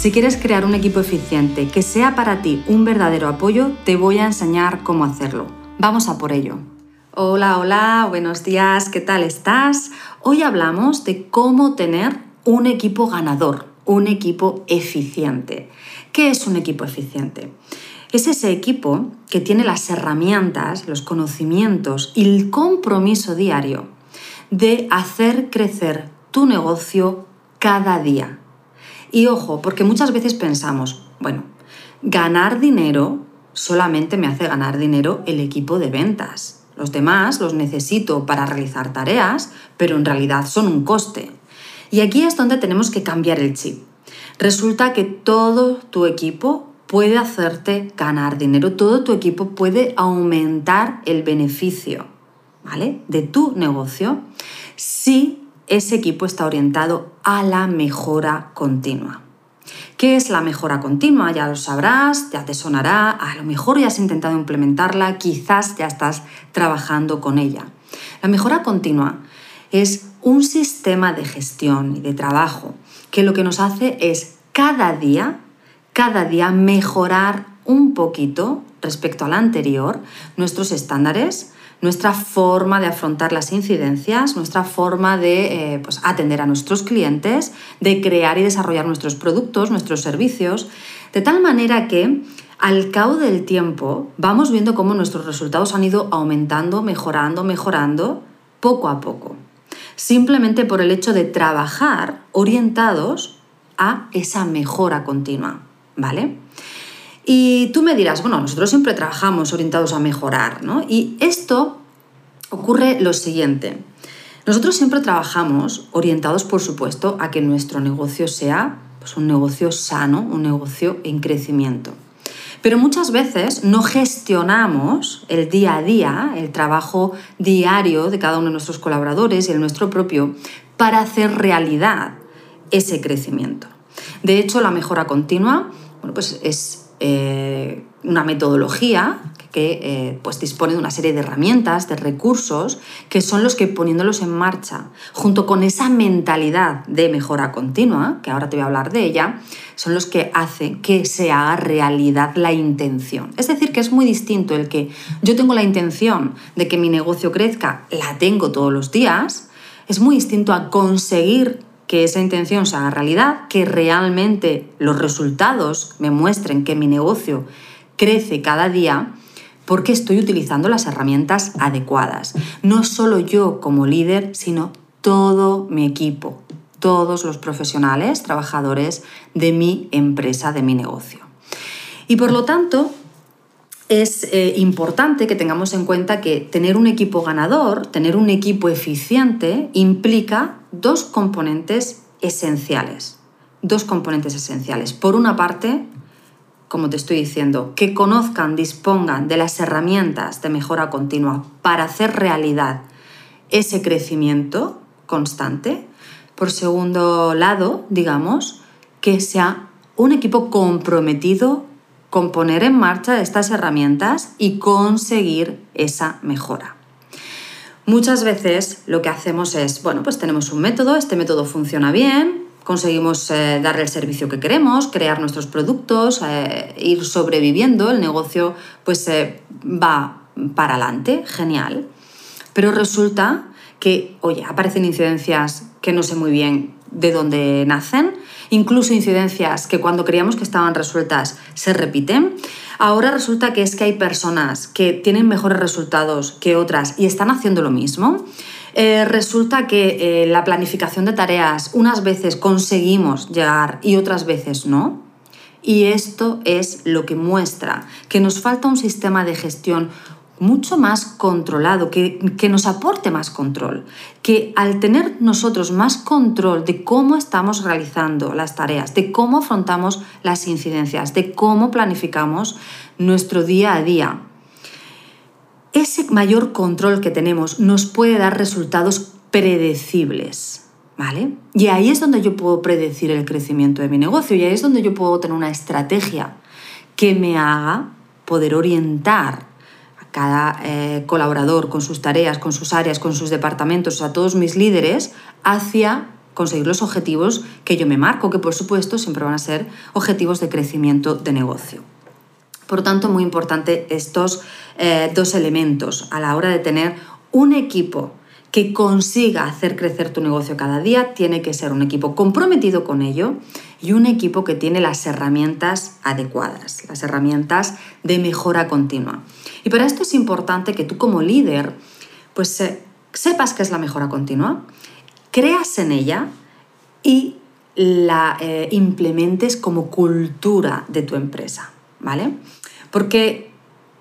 Si quieres crear un equipo eficiente que sea para ti un verdadero apoyo, te voy a enseñar cómo hacerlo. Vamos a por ello. Hola, hola, buenos días, ¿qué tal estás? Hoy hablamos de cómo tener un equipo ganador, un equipo eficiente. ¿Qué es un equipo eficiente? Es ese equipo que tiene las herramientas, los conocimientos y el compromiso diario de hacer crecer tu negocio cada día, y ojo, porque muchas veces pensamos, bueno, ganar dinero solamente me hace ganar dinero el equipo de ventas. Los demás los necesito para realizar tareas, pero en realidad son un coste. Y aquí es donde tenemos que cambiar el chip. Resulta que todo tu equipo puede hacerte ganar dinero, todo tu equipo puede aumentar el beneficio, ¿vale? De tu negocio si ese equipo está orientado a la mejora continua. ¿Qué es la mejora continua? Ya lo sabrás, ya te sonará, a lo mejor ya has intentado implementarla, quizás ya estás trabajando con ella. La mejora continua es un sistema de gestión y de trabajo que lo que nos hace es cada día, cada día mejorar un poquito respecto al anterior nuestros estándares, nuestra forma de afrontar las incidencias, nuestra forma de eh, pues, atender a nuestros clientes, de crear y desarrollar nuestros productos, nuestros servicios, de tal manera que al cabo del tiempo vamos viendo cómo nuestros resultados han ido aumentando, mejorando, mejorando, poco a poco. Simplemente por el hecho de trabajar orientados a esa mejora continua, ¿vale? Y tú me dirás, bueno, nosotros siempre trabajamos orientados a mejorar, ¿no? Y esto ocurre lo siguiente. Nosotros siempre trabajamos orientados, por supuesto, a que nuestro negocio sea pues, un negocio sano, un negocio en crecimiento. Pero muchas veces no gestionamos el día a día, el trabajo diario de cada uno de nuestros colaboradores y el nuestro propio para hacer realidad ese crecimiento. De hecho, la mejora continua bueno, pues es eh, una metodología que eh, pues dispone de una serie de herramientas, de recursos, que son los que poniéndolos en marcha, junto con esa mentalidad de mejora continua, que ahora te voy a hablar de ella, son los que hacen que se haga realidad la intención. Es decir, que es muy distinto el que yo tengo la intención de que mi negocio crezca, la tengo todos los días, es muy distinto a conseguir que esa intención se haga realidad, que realmente los resultados me muestren que mi negocio crece cada día porque estoy utilizando las herramientas adecuadas. No solo yo como líder, sino todo mi equipo, todos los profesionales, trabajadores de mi empresa, de mi negocio. Y por lo tanto, es eh, importante que tengamos en cuenta que tener un equipo ganador, tener un equipo eficiente, implica dos componentes esenciales. Dos componentes esenciales. Por una parte, como te estoy diciendo, que conozcan, dispongan de las herramientas de mejora continua para hacer realidad ese crecimiento constante. Por segundo lado, digamos, que sea un equipo comprometido con poner en marcha estas herramientas y conseguir esa mejora. Muchas veces lo que hacemos es, bueno, pues tenemos un método, este método funciona bien, conseguimos eh, darle el servicio que queremos, crear nuestros productos, eh, ir sobreviviendo, el negocio pues eh, va para adelante, genial. Pero resulta que, oye, aparecen incidencias que no sé muy bien de dónde nacen, incluso incidencias que cuando creíamos que estaban resueltas se repiten. Ahora resulta que es que hay personas que tienen mejores resultados que otras y están haciendo lo mismo. Eh, resulta que eh, la planificación de tareas unas veces conseguimos llegar y otras veces no. Y esto es lo que muestra que nos falta un sistema de gestión mucho más controlado, que, que, nos aporte más control, que al tener nosotros más control de cómo estamos realizando las tareas, de cómo afrontamos las incidencias, de cómo planificamos nuestro día a día, ese mayor control que tenemos nos puede dar resultados predecibles. ¿Vale? Y ahí es donde yo puedo predecir el crecimiento de mi negocio y ahí es donde yo puedo tener una estrategia que me haga poder orientar cada eh, colaborador con sus tareas, con sus áreas, con sus departamentos, a todos mis líderes, hacia conseguir los objetivos que yo me marco, que por supuesto siempre van a ser objetivos de crecimiento de negocio. Por tanto, muy importante estos eh, dos elementos a la hora de tener un equipo que consiga hacer crecer tu negocio cada día, tiene que ser un equipo comprometido con ello y un equipo que tiene las herramientas adecuadas, las herramientas de mejora continua. Y para esto es importante que tú como líder, pues eh, sepas qué es la mejora continua, creas en ella y la eh, implementes como cultura de tu empresa, ¿vale? Porque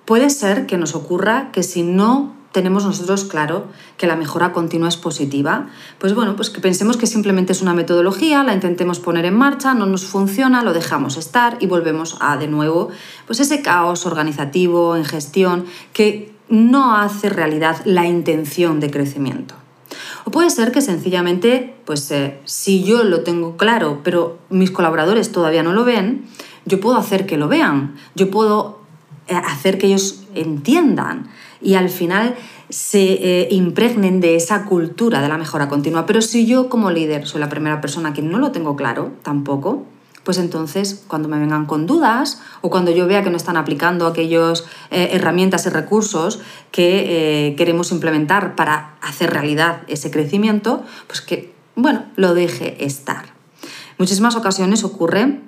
puede ser que nos ocurra que si no tenemos nosotros claro que la mejora continua es positiva, pues bueno, pues que pensemos que simplemente es una metodología, la intentemos poner en marcha, no nos funciona, lo dejamos estar y volvemos a de nuevo pues ese caos organizativo en gestión que no hace realidad la intención de crecimiento. O puede ser que sencillamente, pues eh, si yo lo tengo claro, pero mis colaboradores todavía no lo ven, yo puedo hacer que lo vean, yo puedo eh, hacer que ellos entiendan y al final se eh, impregnen de esa cultura de la mejora continua. Pero si yo como líder soy la primera persona que no lo tengo claro tampoco, pues entonces cuando me vengan con dudas o cuando yo vea que no están aplicando aquellas eh, herramientas y recursos que eh, queremos implementar para hacer realidad ese crecimiento, pues que, bueno, lo deje estar. Muchísimas ocasiones ocurre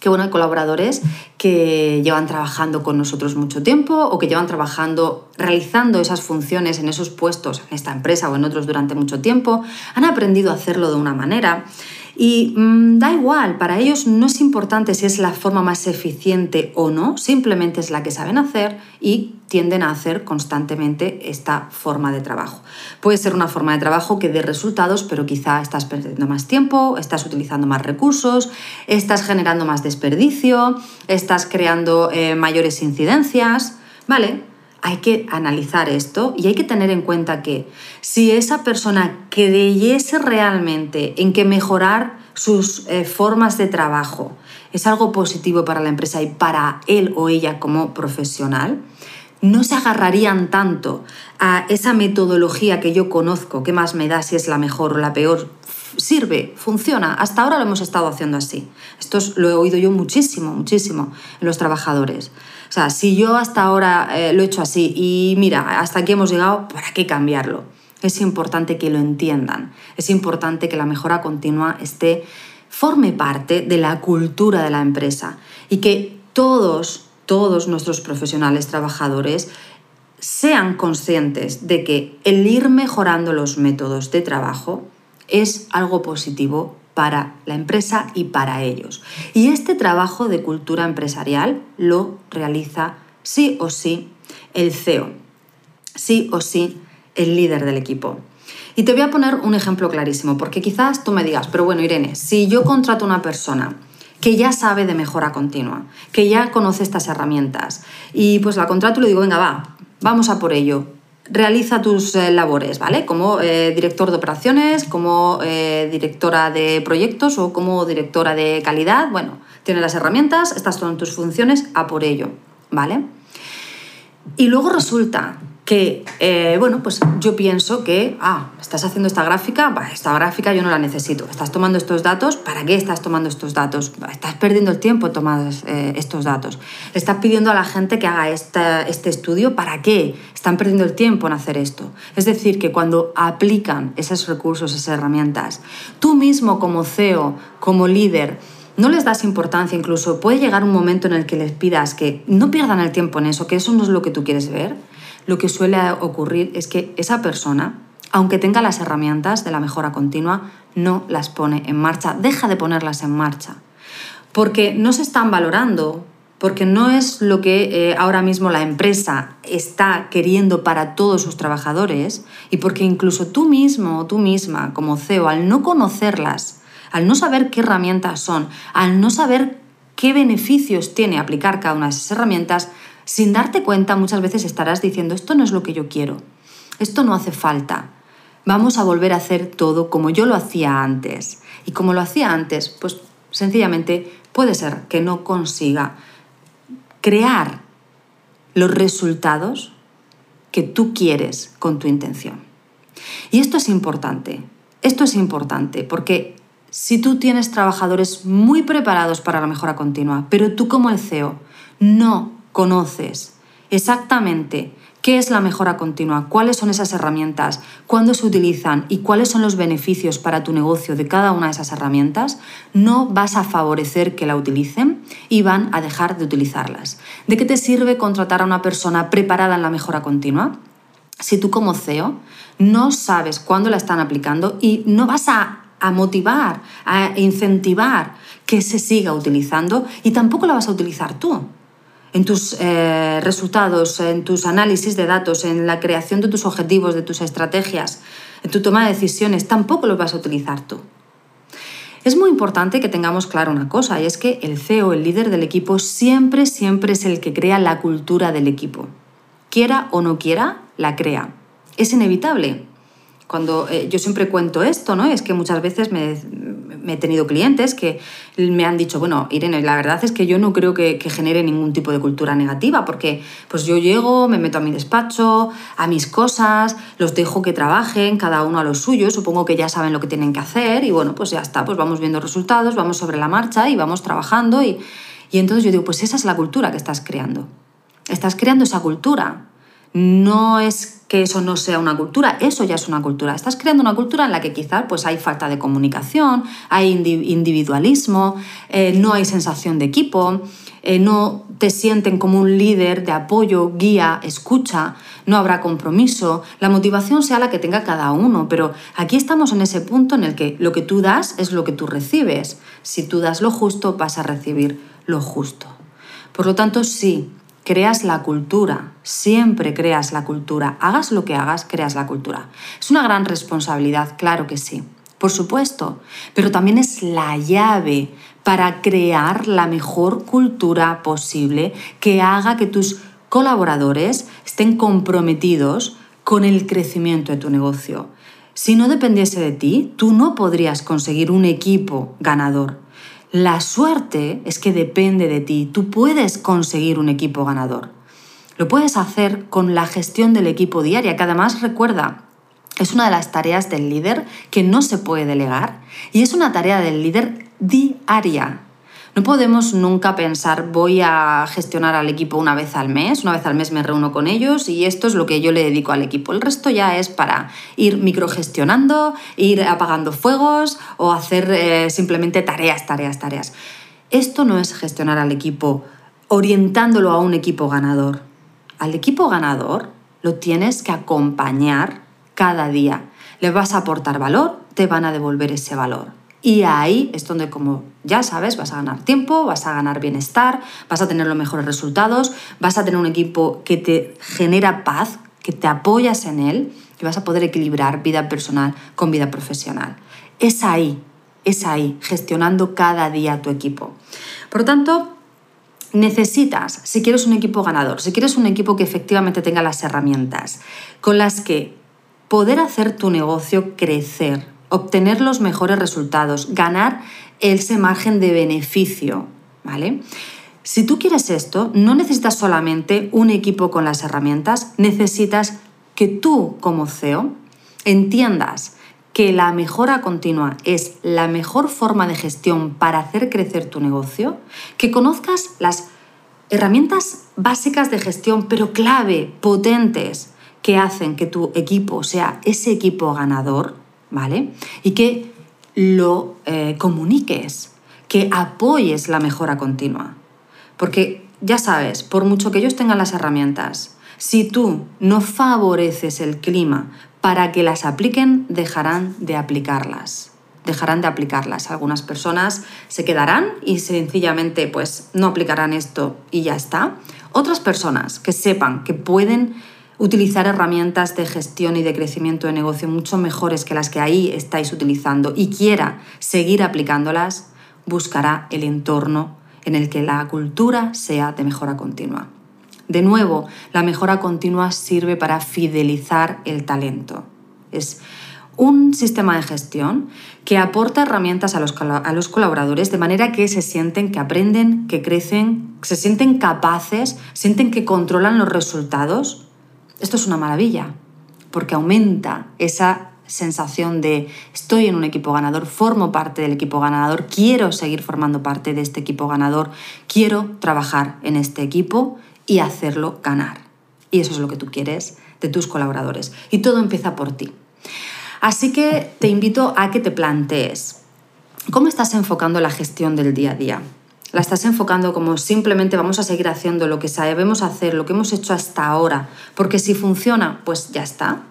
que bueno, hay colaboradores que llevan trabajando con nosotros mucho tiempo o que llevan trabajando, realizando esas funciones en esos puestos, en esta empresa o en otros durante mucho tiempo, han aprendido a hacerlo de una manera y mm, da igual, para ellos no es importante si es la forma más eficiente o no, simplemente es la que saben hacer y tienden a hacer constantemente esta forma de trabajo. Puede ser una forma de trabajo que dé resultados, pero quizá estás perdiendo más tiempo, estás utilizando más recursos, estás generando más desperdicio, estás creando eh, mayores incidencias, ¿vale? Hay que analizar esto y hay que tener en cuenta que si esa persona creyese realmente en que mejorar sus eh, formas de trabajo es algo positivo para la empresa y para él o ella como profesional, no se agarrarían tanto a esa metodología que yo conozco, qué más me da si es la mejor o la peor, sirve, funciona. Hasta ahora lo hemos estado haciendo así. Esto lo he oído yo muchísimo, muchísimo en los trabajadores. O sea, si yo hasta ahora eh, lo he hecho así y mira, hasta aquí hemos llegado, ¿para qué cambiarlo? Es importante que lo entiendan. Es importante que la mejora continua esté, forme parte de la cultura de la empresa y que todos, todos nuestros profesionales, trabajadores, sean conscientes de que el ir mejorando los métodos de trabajo es algo positivo para la empresa y para ellos. Y este trabajo de cultura empresarial lo realiza sí o sí el CEO, sí o sí el líder del equipo. Y te voy a poner un ejemplo clarísimo, porque quizás tú me digas, pero bueno, Irene, si yo contrato a una persona que ya sabe de mejora continua, que ya conoce estas herramientas, y pues la contrato y le digo, venga, va, vamos a por ello, realiza tus eh, labores, ¿vale? Como eh, director de operaciones, como eh, directora de proyectos o como directora de calidad. Bueno, tienes las herramientas, estas son tus funciones, a por ello, ¿vale? Y luego resulta que, eh, bueno, pues yo pienso que, ah, estás haciendo esta gráfica, esta gráfica yo no la necesito. Estás tomando estos datos, ¿para qué estás tomando estos datos? Estás perdiendo el tiempo tomando eh, estos datos. Le estás pidiendo a la gente que haga este estudio, ¿para qué? Están perdiendo el tiempo en hacer esto. Es decir, que cuando aplican esos recursos, esas herramientas, tú mismo como CEO, como líder, no les das importancia, incluso. Puede llegar un momento en el que les pidas que no pierdan el tiempo en eso, que eso no es lo que tú quieres ver. Lo que suele ocurrir es que esa persona, aunque tenga las herramientas de la mejora continua, no las pone en marcha, deja de ponerlas en marcha, porque no se están valorando porque no es lo que eh, ahora mismo la empresa está queriendo para todos sus trabajadores y porque incluso tú mismo o tú misma como CEO, al no conocerlas, al no saber qué herramientas son, al no saber qué beneficios tiene aplicar cada una de esas herramientas, sin darte cuenta muchas veces estarás diciendo esto no es lo que yo quiero, esto no hace falta, vamos a volver a hacer todo como yo lo hacía antes. Y como lo hacía antes, pues sencillamente puede ser que no consiga crear los resultados que tú quieres con tu intención. Y esto es importante, esto es importante porque si tú tienes trabajadores muy preparados para la mejora continua, pero tú como el CEO no conoces exactamente ¿Qué es la mejora continua? ¿Cuáles son esas herramientas? ¿Cuándo se utilizan? ¿Y cuáles son los beneficios para tu negocio de cada una de esas herramientas? No vas a favorecer que la utilicen y van a dejar de utilizarlas. ¿De qué te sirve contratar a una persona preparada en la mejora continua? Si tú como CEO no sabes cuándo la están aplicando y no vas a, a motivar, a incentivar que se siga utilizando y tampoco la vas a utilizar tú en tus eh, resultados, en tus análisis de datos, en la creación de tus objetivos, de tus estrategias, en tu toma de decisiones, tampoco los vas a utilizar tú. Es muy importante que tengamos claro una cosa, y es que el CEO, el líder del equipo, siempre, siempre es el que crea la cultura del equipo. Quiera o no quiera, la crea. Es inevitable cuando eh, yo siempre cuento esto, ¿no? Es que muchas veces me, he tenido clientes que me han dicho, bueno, Irene, la verdad es que yo no creo que, genere ningún tipo de cultura negativa, porque pues yo llego, me meto a mi despacho, a mis cosas, los dejo que trabajen, cada uno a lo suyo, supongo que ya saben lo que tienen que hacer y bueno, pues ya está, pues vamos viendo resultados, vamos sobre la marcha y vamos trabajando y, y entonces yo digo, pues esa es la cultura que estás creando. Estás creando esa cultura. No es que eso no sea una cultura, eso ya es una cultura. Estás creando una cultura en la que quizás pues, hay falta de comunicación, hay individualismo, eh, no hay sensación de equipo, eh, no te sienten como un líder de apoyo, guía, escucha, no habrá compromiso, la motivación sea la que tenga cada uno, pero aquí estamos en ese punto en el que lo que tú das es lo que tú recibes. Si tú das lo justo, vas a recibir lo justo. Por lo tanto, sí, creas la cultura, siempre creas la cultura, hagas lo que hagas, creas la cultura. Es una gran responsabilidad, claro que sí, por supuesto, pero también es la llave para crear la mejor cultura posible que haga que tus colaboradores estén comprometidos con el crecimiento de tu negocio. Si no dependiese de ti, tú no podrías conseguir un equipo ganador. La suerte es que depende de ti. Tú puedes conseguir un equipo ganador. Lo puedes hacer con la gestión del equipo diaria, que además recuerda, es una de las tareas del líder que no se puede delegar y es una tarea del líder diaria. No podemos nunca pensar voy a gestionar al equipo una vez al mes, una vez al mes me reúno con ellos y esto es lo que yo le dedico al equipo. El resto ya es para ir microgestionando, ir apagando fuegos o hacer eh, simplemente tareas, tareas, tareas. Esto no es gestionar al equipo orientándolo a un equipo ganador. Al equipo ganador lo tienes que acompañar cada día. Le vas a aportar valor, te van a devolver ese valor. Y ahí es donde, como ya sabes, vas a ganar tiempo, vas a ganar bienestar, vas a tener los mejores resultados, vas a tener un equipo que te genera paz, que te apoyas en él y vas a poder equilibrar vida personal con vida profesional. Es ahí, es ahí, gestionando cada día tu equipo. Por lo tanto, necesitas, si quieres un equipo ganador, si quieres un equipo que efectivamente tenga las herramientas con las que poder hacer tu negocio crecer, obtener los mejores resultados, ganar ese margen de beneficio, ¿vale? Si tú quieres esto, no necesitas solamente un equipo con las herramientas, necesitas que tú como CEO entiendas que la mejora continua es la mejor forma de gestión para hacer crecer tu negocio, que conozcas las herramientas básicas de gestión, pero clave, potentes, que hacen que tu equipo sea ese equipo ganador, ¿vale? Y que lo eh, comuniques, que apoyes la mejora continua. Porque ya sabes, por mucho que ellos tengan las herramientas, si tú no favoreces el clima para que las apliquen, dejarán de aplicarlas. dejarán de aplicarlas. Algunas personas se quedarán y sencillamente pues no aplicarán esto y ya está. Otras personas que sepan que pueden utilizar herramientas de gestión y de crecimiento de negocio mucho mejores que las que ahí estáis utilizando y quiera seguir aplicándolas, buscará el entorno en el que la cultura sea de mejora continua. De nuevo, la mejora continua sirve para fidelizar el talento. Es un sistema de gestión que aporta herramientas a los, a los, colaboradores de manera que se sienten que aprenden, que crecen, se sienten capaces, sienten que controlan los resultados. Esto es una maravilla, porque aumenta esa sensación de estoy en un equipo ganador, formo parte del equipo ganador, quiero seguir formando parte de este equipo ganador, quiero trabajar en este equipo y hacerlo ganar. Y eso es lo que tú quieres de tus colaboradores. Y todo empieza por ti. Así que te invito a que te plantees, ¿cómo estás enfocando la gestión del día a día? ¿La estás enfocando como simplemente vamos a seguir haciendo lo que sabemos hacer, lo que hemos hecho hasta ahora? Porque si funciona, pues ya está.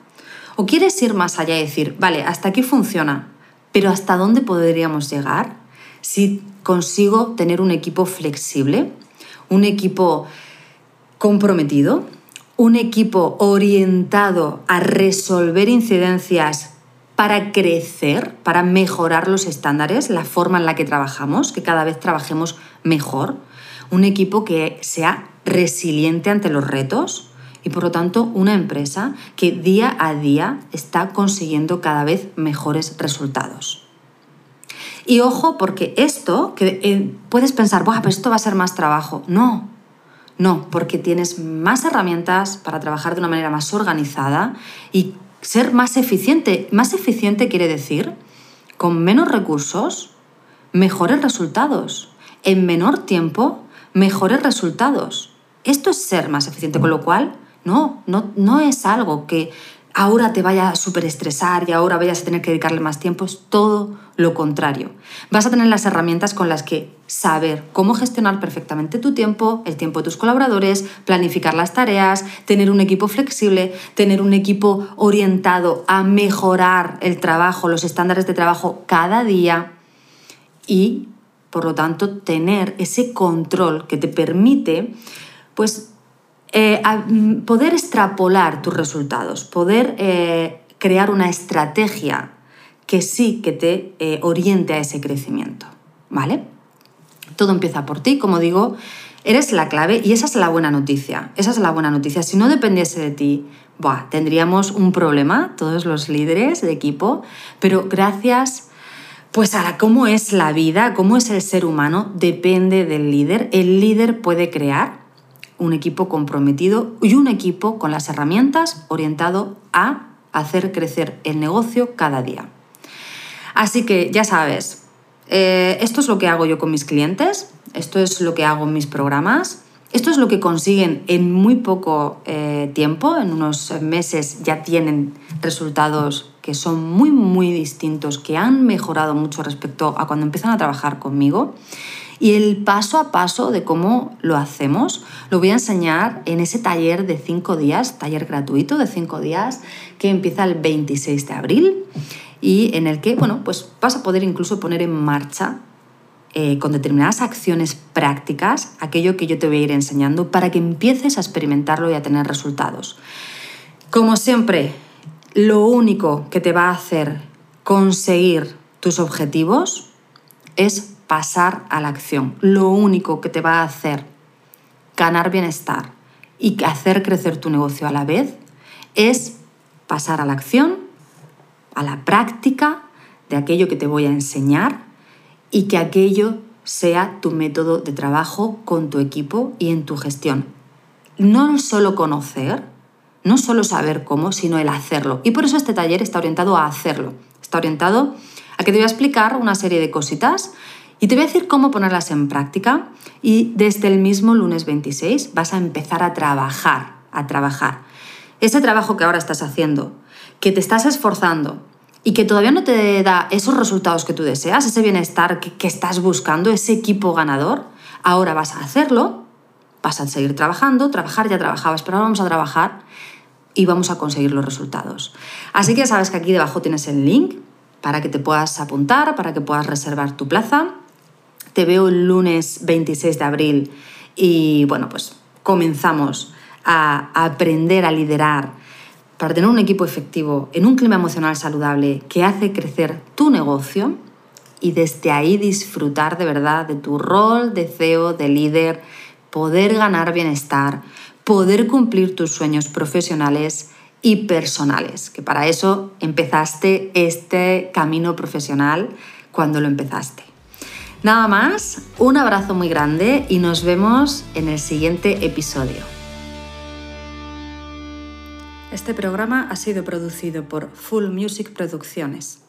¿O quieres ir más allá y decir, vale, hasta aquí funciona, pero ¿hasta dónde podríamos llegar si consigo tener un equipo flexible, un equipo comprometido, un equipo orientado a resolver incidencias para crecer, para mejorar los estándares, la forma en la que trabajamos, que cada vez trabajemos mejor, un equipo que sea resiliente ante los retos y por lo tanto una empresa que día a día está consiguiendo cada vez mejores resultados. Y ojo, porque esto, que eh, puedes pensar, Buah, pero esto va a ser más trabajo. No, no, porque tienes más herramientas para trabajar de una manera más organizada y ser más eficiente. Más eficiente quiere decir con menos recursos, mejores resultados. En menor tiempo, mejores resultados. Esto es ser más eficiente, con lo cual no, no, no es algo que ahora te vaya a súper estresar y ahora vayas a tener que dedicarle más tiempo, es todo lo contrario. Vas a tener las herramientas con las que saber cómo gestionar perfectamente tu tiempo, el tiempo de tus colaboradores, planificar las tareas, tener un equipo flexible, tener un equipo orientado a mejorar el trabajo, los estándares de trabajo cada día y, por lo tanto, tener ese control que te permite, pues, eh, mm, poder extrapolar tus resultados, poder eh, crear una estrategia que sí que te eh, oriente a ese crecimiento, ¿vale? Todo empieza por ti, como digo, eres la clave y esa es la buena noticia, esa es la buena noticia. Si no dependiese de ti, tendríamos un problema, todos los líderes de equipo, pero gracias pues a cómo es la vida, cómo es el ser humano, depende del líder. El líder puede crear un equipo comprometido y un equipo con las herramientas orientado a hacer crecer el negocio cada día. Así que ya sabes, eh, esto es lo que hago yo con mis clientes, esto es lo que hago en mis programas, esto es lo que consiguen en muy poco eh, tiempo, en unos meses ya tienen resultados que son muy, muy distintos, que han mejorado mucho respecto a cuando empiezan a trabajar conmigo. Y el paso a paso de cómo lo hacemos lo voy a enseñar en ese taller de cinco días, taller gratuito de cinco días que empieza el 26 de abril y en el que bueno, pues vas a poder incluso poner en marcha eh, con determinadas acciones prácticas aquello que yo te voy a ir enseñando para que empieces a experimentarlo y a tener resultados. Como siempre, lo único que te va a hacer conseguir tus objetivos es pasar a la acción. Lo único que te va a hacer ganar bienestar y hacer crecer tu negocio a la vez es pasar a la acción, a la práctica de aquello que te voy a enseñar y que aquello sea tu método de trabajo con tu equipo y en tu gestión. No solo conocer, no solo saber cómo, sino el hacerlo. Y por eso este taller está orientado a hacerlo. Está orientado a que te voy a explicar una serie de cositas y te voy a decir cómo ponerlas en práctica y desde el mismo lunes 26 vas a empezar a trabajar, a trabajar. Ese trabajo que ahora estás haciendo, que te estás esforzando y que todavía no te da esos resultados que tú deseas, ese bienestar que, que estás buscando, ese equipo ganador, ahora vas a hacerlo, vas a seguir trabajando, trabajar ya trabajabas, pero ahora vamos a trabajar y vamos a conseguir los resultados. Así que sabes que aquí debajo tienes el link para que te puedas apuntar, para que puedas reservar tu plaza. Te veo el lunes 26 de abril y bueno, pues comenzamos a aprender a liderar para tener un equipo efectivo en un clima emocional saludable que hace crecer tu negocio y desde ahí disfrutar de verdad de tu rol de CEO, de líder, poder ganar bienestar, poder cumplir tus sueños profesionales y personales, que para eso empezaste este camino profesional cuando lo empezaste. Nada más, un abrazo muy grande y nos vemos en el siguiente episodio. Este programa ha sido producido por Full Music Producciones.